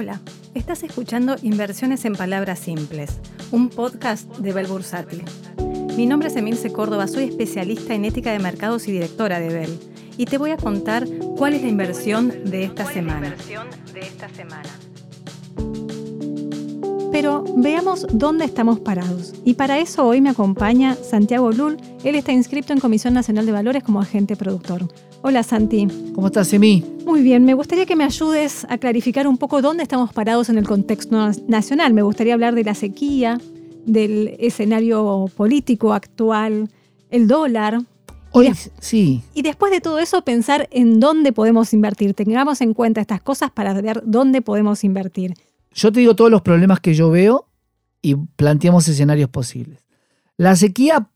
Hola, estás escuchando Inversiones en Palabras Simples, un podcast de Bell Bursátil. Mi nombre es Emilce Córdoba, soy especialista en ética de mercados y directora de Bell. Y te voy a contar cuál es la inversión de esta semana. Pero veamos dónde estamos parados. Y para eso hoy me acompaña Santiago Lul. Él está inscrito en Comisión Nacional de Valores como agente productor. Hola Santi. ¿Cómo estás, Emi? Muy bien, me gustaría que me ayudes a clarificar un poco dónde estamos parados en el contexto nacional. Me gustaría hablar de la sequía, del escenario político actual, el dólar. Hoy sí. Y después de todo eso, pensar en dónde podemos invertir. Tengamos en cuenta estas cosas para ver dónde podemos invertir. Yo te digo todos los problemas que yo veo y planteamos escenarios posibles. La sequía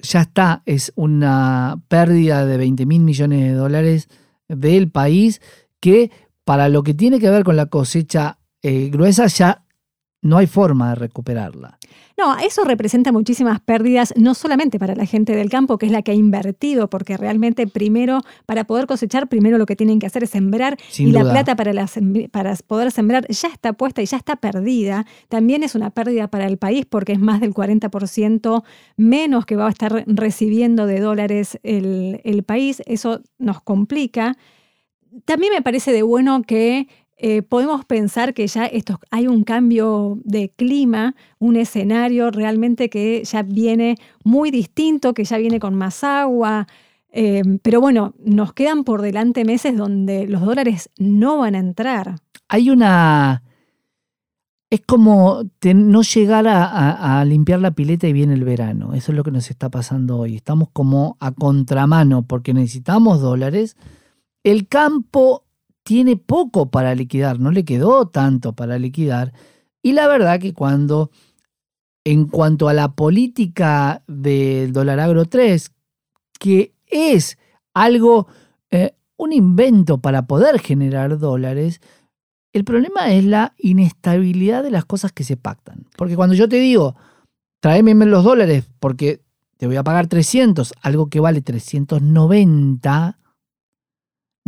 ya está, es una pérdida de 20 mil millones de dólares del país que para lo que tiene que ver con la cosecha eh, gruesa ya no hay forma de recuperarla. No, eso representa muchísimas pérdidas, no solamente para la gente del campo, que es la que ha invertido, porque realmente primero, para poder cosechar, primero lo que tienen que hacer es sembrar y la plata para, para poder sembrar ya está puesta y ya está perdida. También es una pérdida para el país porque es más del 40% menos que va a estar recibiendo de dólares el, el país. Eso nos complica. También me parece de bueno que eh, podemos pensar que ya esto, hay un cambio de clima, un escenario realmente que ya viene muy distinto, que ya viene con más agua. Eh, pero bueno, nos quedan por delante meses donde los dólares no van a entrar. Hay una... Es como no llegar a, a, limpiar la pileta y viene el verano. Eso es lo que nos está pasando hoy. Estamos como a contramano porque necesitamos dólares. El campo tiene poco para liquidar, no le quedó tanto para liquidar. Y la verdad que cuando, en cuanto a la política del dólar agro 3, que es algo, eh, un invento para poder generar dólares, el problema es la inestabilidad de las cosas que se pactan. Porque cuando yo te digo, tráeme los dólares porque te voy a pagar 300, algo que vale 390,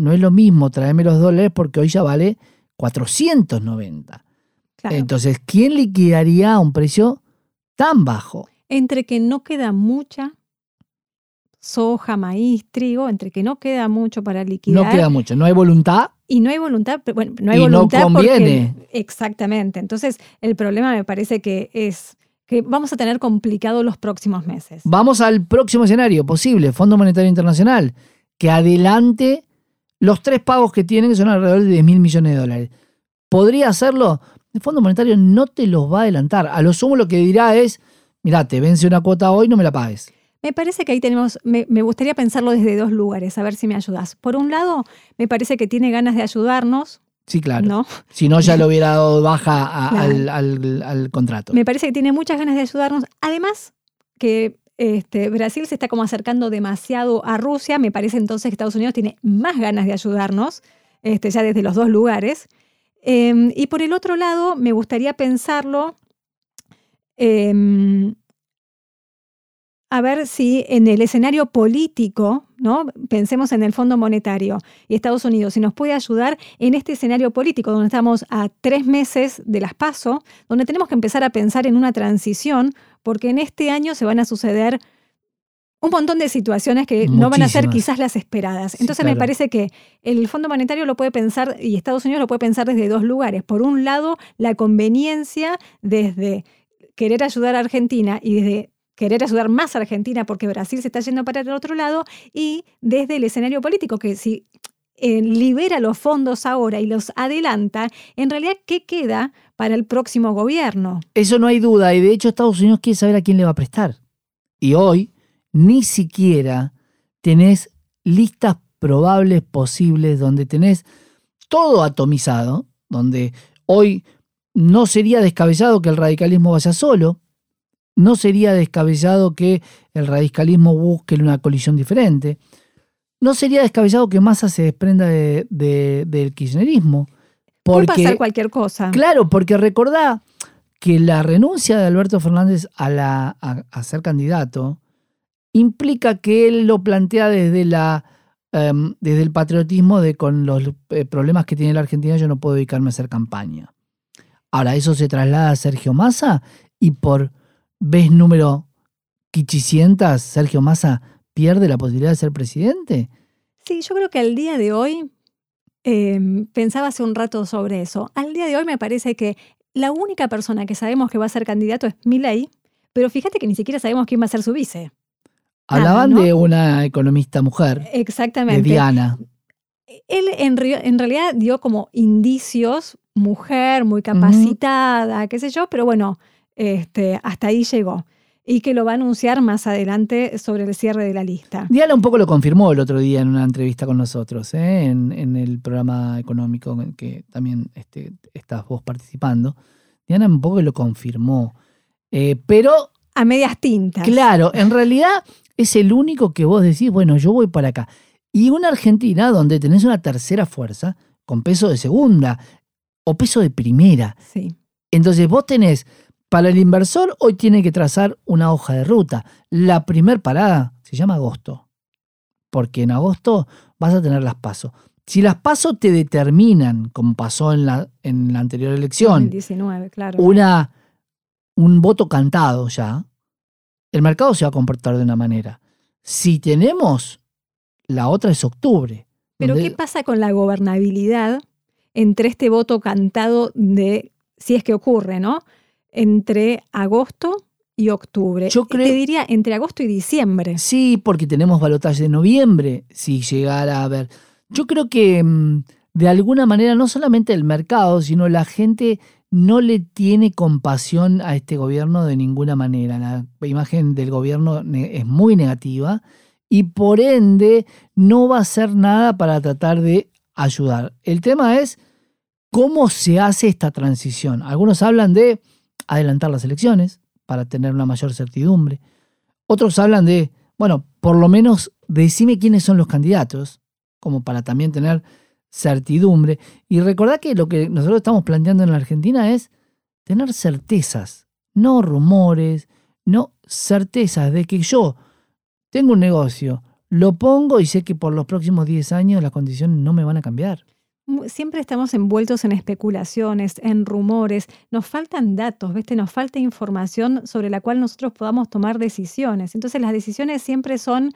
no es lo mismo traerme los dólares porque hoy ya vale 490. Entonces, ¿quién liquidaría a un precio tan bajo? Entre que no queda mucha soja, maíz, trigo, entre que no queda mucho para liquidar. No queda mucho, no hay voluntad. Y no hay voluntad, bueno, no hay y voluntad no conviene. exactamente. Entonces, el problema me parece que es que vamos a tener complicado los próximos meses. Vamos al próximo escenario posible, Fondo Monetario Internacional, que adelante los tres pagos que tienen, que son alrededor de 10 mil millones de dólares. ¿Podría hacerlo? El Fondo Monetario no te los va a adelantar. A lo sumo lo que dirá es, mira, te vence una cuota hoy, no me la pagues. Me parece que ahí tenemos, me, gustaría pensarlo desde dos lugares, a ver si me ayudas. Por un lado, me parece que tiene ganas de ayudarnos. Sí, claro. Si no, ya lo hubiera dado baja al, contrato. Me parece que tiene muchas ganas de ayudarnos. Además, que este, Brasil se está como acercando demasiado a Rusia, me parece entonces que Estados Unidos tiene más ganas de ayudarnos, este, ya desde los dos lugares. Em, y por el otro lado, me gustaría pensarlo, em, a ver si en el escenario político, ¿no? Pensemos en el Fondo Monetario y Estados Unidos, si nos puede ayudar en este escenario político donde estamos a tres meses de las PASO, donde tenemos que empezar a pensar en una transición, porque en este año se van a suceder un montón de situaciones que no van a ser quizás las esperadas. Entonces me parece que el Fondo Monetario lo puede pensar y Estados Unidos lo puede pensar desde dos lugares. Por un lado, la conveniencia desde querer ayudar a Argentina y desde querer ayudar más a Argentina porque Brasil se está yendo para el otro lado y desde el escenario político, que si eh, libera los fondos ahora y los adelanta, en realidad, ¿qué queda para el próximo gobierno? Eso no hay duda y de hecho Estados Unidos quiere saber a quién le va a prestar. Y hoy ni siquiera tenés listas probables posibles donde tenés todo atomizado, donde hoy no sería descabellado que el radicalismo vaya solo, no sería descabellado que el radicalismo busque una colisión diferente. No sería descabellado que Massa se desprenda del kirchnerismo. Porque, Puede pasar cualquier cosa. Claro, porque recordá que la renuncia de Alberto Fernández a, la, a, ser candidato implica que él lo plantea desde la em, desde el patriotismo de con los eh, problemas que tiene la Argentina yo no puedo dedicarme a hacer campaña. Ahora, eso se traslada a Sergio Massa y por vez número quichicientas, Sergio Massa pierde la posibilidad de ser presidente. Sí, yo creo que al día de hoy, em, pensaba hace un rato sobre eso, al día de hoy me parece que la única persona que sabemos que va a ser candidato es Milei, pero fíjate que ni siquiera sabemos quién va a ser su vice. Hablaban de una economista mujer. Exactamente. De Diana. Él en, en, realidad dio como indicios, mujer, muy capacitada, qué sé yo, pero bueno, este, hasta ahí llegó y que lo va a anunciar más adelante sobre el cierre de la lista. Diana un poco lo confirmó el otro día en una entrevista con nosotros, ¿eh? en, el programa económico en el que también este, estás vos participando. Diana un poco lo confirmó. Eh, pero... A medias tintas. Claro, en realidad es el único que vos decís, bueno, yo voy para acá. Y una Argentina donde tenés una tercera fuerza con peso de segunda o peso de primera. Sí. Entonces vos tenés para el inversor hoy tiene que trazar una hoja de ruta. La primer parada se llama agosto, porque en agosto vas a tener las pasos. Si las pasos te determinan, como pasó en la, en la anterior elección, 2019, claro. una, un voto cantado ya, el mercado se va a comportar de una manera. Si tenemos, la otra es octubre. Pero ¿qué pasa con la gobernabilidad entre este voto cantado de, si es que ocurre, ¿no? Entre agosto y octubre. Yo creo, Te diría entre agosto y diciembre. Sí, porque tenemos balotaje de noviembre, si llegara a haber. Yo creo que mm, de alguna manera no solamente el mercado, sino la gente no le tiene compasión a este gobierno de ninguna manera. La imagen del gobierno es muy negativa y por ende no va a hacer nada para tratar de ayudar. El tema es cómo se hace esta transición. Algunos hablan de adelantar las elecciones para tener una mayor certidumbre. Otros hablan de, bueno, por lo menos decime quiénes son los candidatos, como para también tener certidumbre. Y recordad que lo que nosotros estamos planteando en la Argentina es tener certezas, no rumores, no certezas de que yo tengo un negocio, lo pongo y sé que por los próximos 10 años las condiciones no me van a cambiar siempre estamos envueltos en especulaciones, en rumores, nos faltan datos, ¿viste? Nos falta información sobre la cual nosotros podamos tomar decisiones. Entonces las decisiones siempre son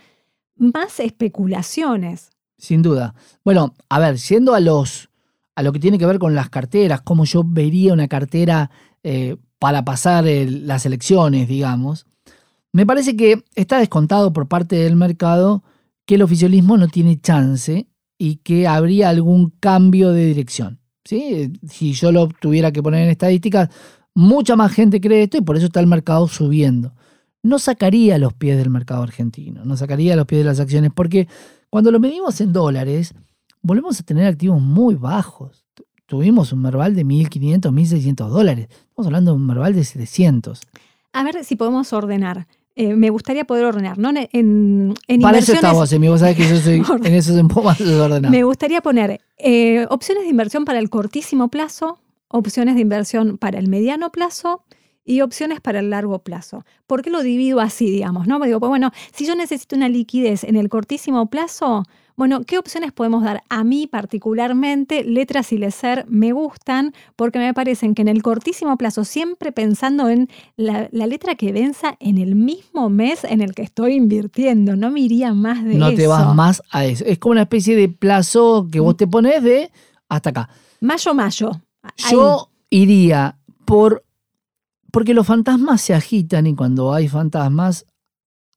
más especulaciones. Sin duda. Bueno, a ver, siendo a los a lo que tiene que ver con las carteras, cómo yo vería una cartera eh, para pasar las elecciones, digamos, me parece que está descontado por parte del mercado que el oficialismo no tiene chance y que habría algún cambio de dirección. ¿sí? Si yo lo tuviera que poner en estadísticas, mucha más gente cree esto y por eso está el mercado subiendo. No sacaría los pies del mercado argentino, no sacaría los pies de las acciones, porque cuando lo medimos en dólares, volvemos a tener activos muy bajos. Tuvimos un Merval de 1.500, 1.600 dólares. Estamos hablando de un Merval de 700. A ver si podemos ordenar. Eh, me gustaría poder ordenar, ¿no? En, en Para eso estamos, vos sabés que yo soy en eso un poco más desordenado. Me gustaría poner eh, opciones de inversión para el cortísimo plazo, opciones de inversión para el mediano plazo y opciones para el largo plazo. ¿Por qué lo divido así, digamos? ¿no? Digo, pues bueno, si yo necesito una liquidez en el cortísimo plazo, bueno, ¿qué opciones podemos dar? A mí particularmente, letras y lecer me gustan porque me parecen que en el cortísimo plazo, siempre pensando en la, letra que venza en el mismo mes en el que estoy invirtiendo, no me iría más de eso. No te vas más a eso. Es como una especie de plazo que vos te pones de hasta acá. Mayo, mayo. Yo iría por... Porque los fantasmas se agitan y cuando hay fantasmas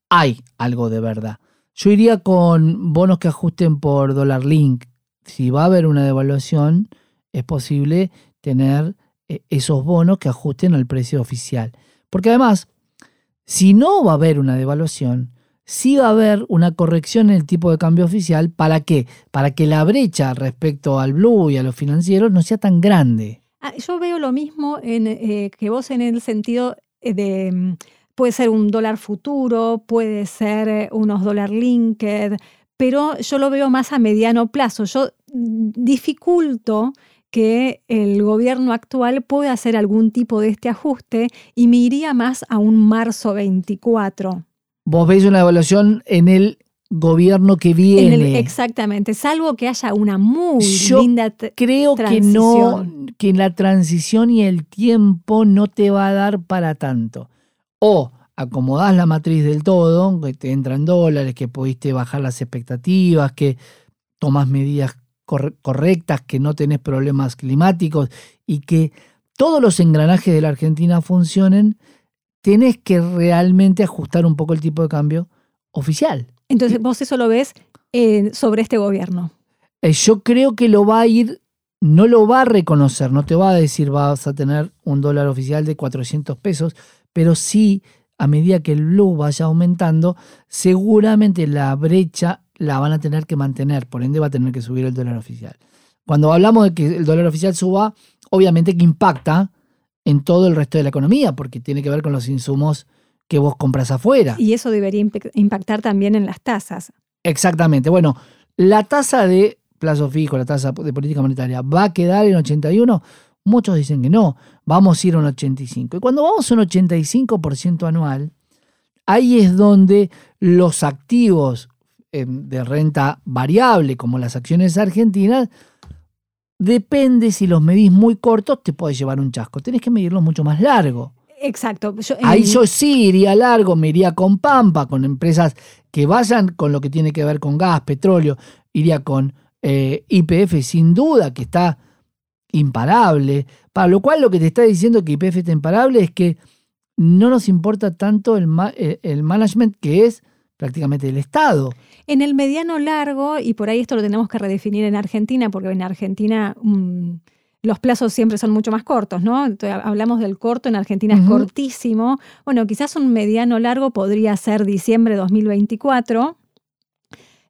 hay algo de verdad. Yo iría con bonos que ajusten por dólar link. Si va a haber una devaluación, es posible tener eh, esos bonos que ajusten al precio oficial. Porque además, si no va a haber una devaluación, sí va a haber una corrección en el tipo de cambio oficial. ¿Para qué? Para que la brecha respecto al blue y a los financieros no sea tan grande. Ah, yo veo lo mismo en, eh, que vos en el sentido eh, de mm, Puede ser un dólar futuro, puede ser eh, unos dólar linked, pero yo lo veo más a mediano plazo. Yo dificulto que el gobierno actual pueda hacer algún tipo de este ajuste y me iría más a un marzo 24. Vos veis una evaluación en el gobierno que En viene. el- exactamente, salvo que haya una muy Yo linda... Creo que no, que la transición y el tiempo no te va a dar para tanto. O acomodás la matriz del todo, que te entran dólares, que pudiste bajar las expectativas, que tomás medidas corre- correctas, que no tenés problemas climáticos y que todos los engranajes de la Argentina funcionen, tenés que realmente ajustar un poco el tipo de cambio oficial. Entonces vos eso lo ves eh, sobre este gobierno. Eh, yo creo que lo va a ir, no lo va a reconocer, no te va a decir vas a tener un dólar oficial de 400 pesos, pero sí, a medida que el blue vaya aumentando, seguramente la brecha la van a tener que mantener, por ende va a tener que subir el dólar oficial. Cuando hablamos de que el dólar oficial suba, obviamente que impacta en todo el resto de la economía, porque tiene que ver con los insumos que vos compras afuera. Y eso debería impactar también en las tasas. Exactamente. Bueno, la tasa de plazo fijo, la tasa de política monetaria, ¿va a quedar en 81? Muchos dicen que no. Vamos a ir a un 85. Y cuando vamos a un 85% anual, ahí es donde los activos eh, de renta variable, como las acciones argentinas, depende si los medís muy cortos, te puede llevar un chasco. Tenés que medirlos mucho más largo. Exacto. Yo- Ahí yo sí iría largo, me iría con Pampa, con empresas que vayan con lo que tiene que ver con gas, petróleo, iría con eh, IPF sin duda, que está imparable. Para lo cual lo que te está diciendo que IPF está imparable es que no nos importa tanto el, ma- eh, el management que es prácticamente el Estado. En el mediano largo, y por ahí esto lo tenemos que redefinir en Argentina, porque en Argentina mm, los plazos siempre son mucho más cortos, ¿no? Entonces, hablamos del corto, en Argentina es cortísimo. Bueno, quizás un mediano largo podría ser diciembre de 2024.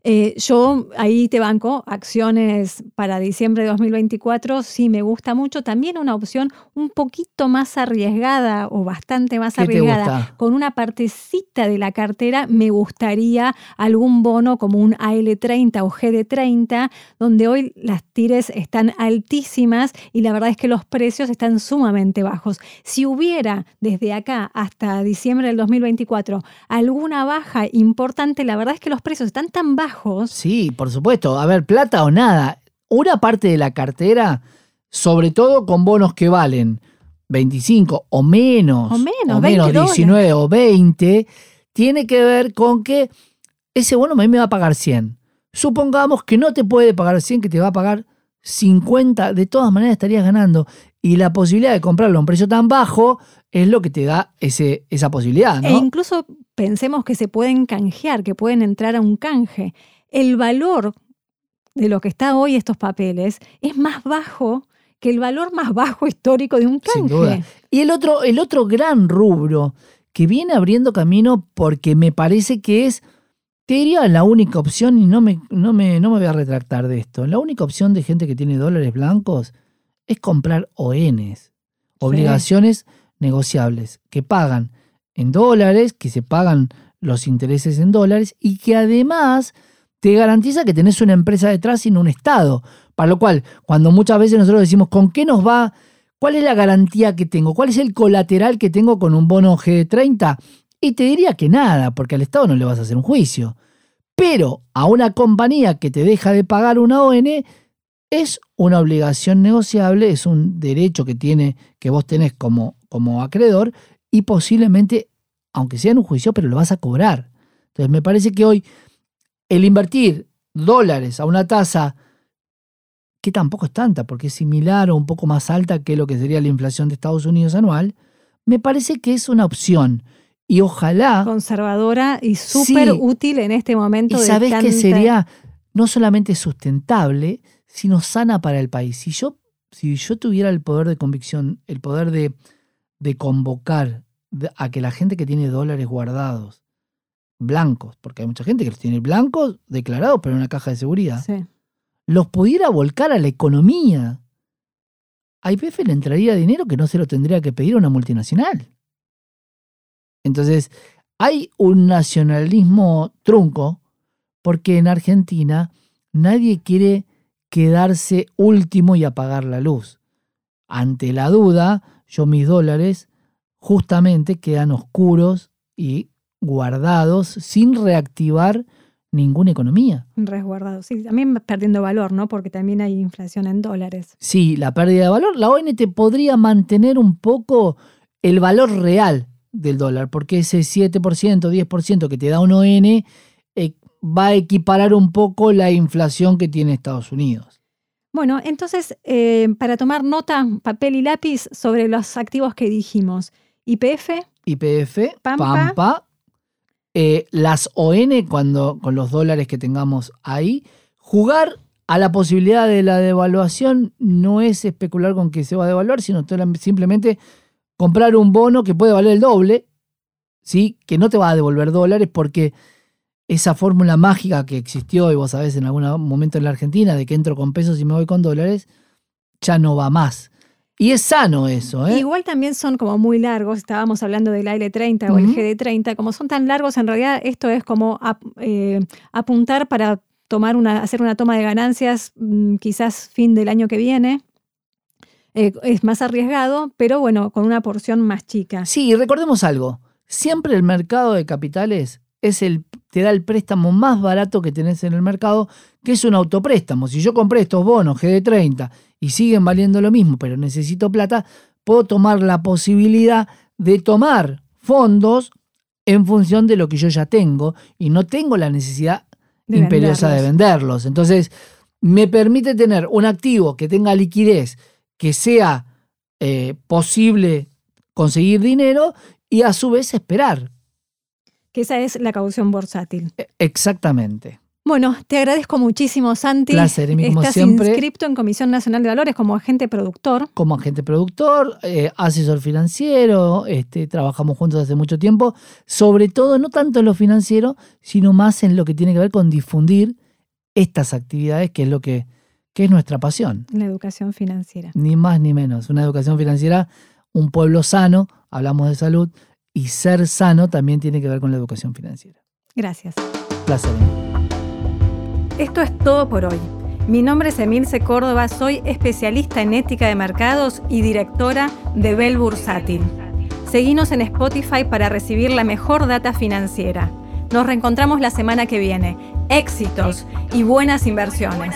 Eh, yo ahí te banco, acciones para diciembre de 2024, sí me gusta mucho. También una opción un poquito más arriesgada o bastante más ¿Qué te arriesgada con una partecita de la cartera me gustaría algún bono como un AL30 o GD30, donde hoy las tires están altísimas y la verdad es que los precios están sumamente bajos. Si hubiera desde acá hasta diciembre del 2024 alguna baja importante, la verdad es que los precios están tan bajos. Sí, por supuesto. A ver, plata o nada. Una parte de la cartera, sobre todo con bonos que valen 25 o menos, O menos, o 20 menos dólares. 19 o 20, tiene que ver con que ese bono a mí me va a pagar 100. Supongamos que no te puede pagar 100, que te va a pagar 50, de todas maneras estarías ganando. Y la posibilidad de comprarlo a un precio tan bajo es lo que te da ese, esa posibilidad, ¿no? E incluso pensemos que se pueden canjear, que pueden entrar a un canje. El valor de lo que está hoy estos papeles es más bajo que el valor más bajo histórico de un canje. Sin duda. Y el otro, el otro gran rubro que viene abriendo camino porque me parece que es, te diría la única opción, y no me, no, me, no me voy a retractar de esto, la única opción de gente que tiene dólares blancos es comprar ONs, obligaciones negociables, que pagan en dólares, que se pagan los intereses en dólares y que además te garantiza que tenés una empresa detrás y no un Estado. Para lo cual, cuando muchas veces nosotros decimos, ¿con qué nos va? ¿Cuál es la garantía que tengo? ¿Cuál es el colateral que tengo con un bono G30? Y te diría que nada, porque al Estado no le vas a hacer un juicio. Pero a una compañía que te deja de pagar una ON es una obligación negociable, es un derecho que tiene, que vos tenés como, como acreedor, y posiblemente, aunque sea en un juicio, pero lo vas a cobrar. Entonces me parece que hoy el invertir dólares a una tasa que tampoco es tanta, porque es similar o un poco más alta que lo que sería la inflación de Estados Unidos anual, me parece que es una opción. Y ojalá... Conservadora y súper Sí. útil en este momento. Y de sabes que sería no solamente sustentable, sino sana para el país. Si yo, si yo tuviera el poder de convicción, el poder de, de convocar a que la gente que tiene dólares guardados, blancos, porque hay mucha gente que los tiene blancos declarados, pero en una caja de seguridad, Sí. los pudiera volcar a la economía, a IPF le entraría dinero que no se lo tendría que pedir a una multinacional. Entonces, hay un nacionalismo trunco porque en Argentina nadie quiere quedarse último y apagar la luz. Ante la duda, yo mis dólares justamente quedan oscuros y guardados sin reactivar ninguna economía. Resguardado, sí, también perdiendo valor, ¿no? Porque también hay inflación en dólares. Sí, la pérdida de valor. La ONT podría mantener un poco el valor real del dólar, porque ese 7%, 10% que te da un ON va a equiparar un poco la inflación que tiene Estados Unidos. Bueno, entonces, eh, para tomar nota, papel y lápiz sobre los activos que dijimos. IPF. IPF, Pampa, eh, las ON cuando, con los dólares que tengamos ahí. Jugar a la posibilidad de la devaluación no es especular con que se va a devaluar, sino simplemente comprar un bono que puede valer el doble, ¿sí? que no te va a devolver dólares porque esa fórmula mágica que existió, y vos sabés en algún momento en la Argentina, de que entro con pesos y me voy con dólares, ya no va más. Y es sano eso. ¿eh? Igual también son como muy largos, estábamos hablando del L30 o el GD30, como son tan largos, en realidad esto es como eh, apuntar para tomar una, hacer una toma de ganancias mm, quizás fin del año que viene. Eh, es más arriesgado, pero bueno, con una porción más chica. Sí, y recordemos algo, siempre el mercado de capitales es el, te da el préstamo más barato que tenés en el mercado, que es un autopréstamo. Si yo compré estos bonos GD30 y siguen valiendo lo mismo, pero necesito plata, puedo tomar la posibilidad de tomar fondos en función de lo que yo ya tengo y no tengo la necesidad imperiosa de venderlos. Entonces, me permite tener un activo que tenga liquidez que sea eh, posible conseguir dinero y a su vez esperar. Que esa es la caución bursátil. E, exactamente. Bueno, te agradezco muchísimo, Santi. Placer, y como Estás siempre. inscripto en Comisión Nacional de Valores como agente productor. Como agente productor, eh, asesor financiero, este, trabajamos juntos hace mucho tiempo, sobre todo no tanto en lo financiero, sino más en lo que tiene que ver con difundir estas actividades, que es lo que que es nuestra pasión. La educación financiera. Ni más ni menos. Una educación financiera, un pueblo sano, hablamos de salud, y ser sano también tiene que ver con la educación financiera. Gracias. Placer. Esto es todo por hoy. Mi nombre es Emilce Córdoba, soy especialista en ética de mercados y directora de Bell Bursátil. Seguinos en Spotify para recibir la mejor data financiera. Nos reencontramos la semana que viene. Éxitos y buenas inversiones.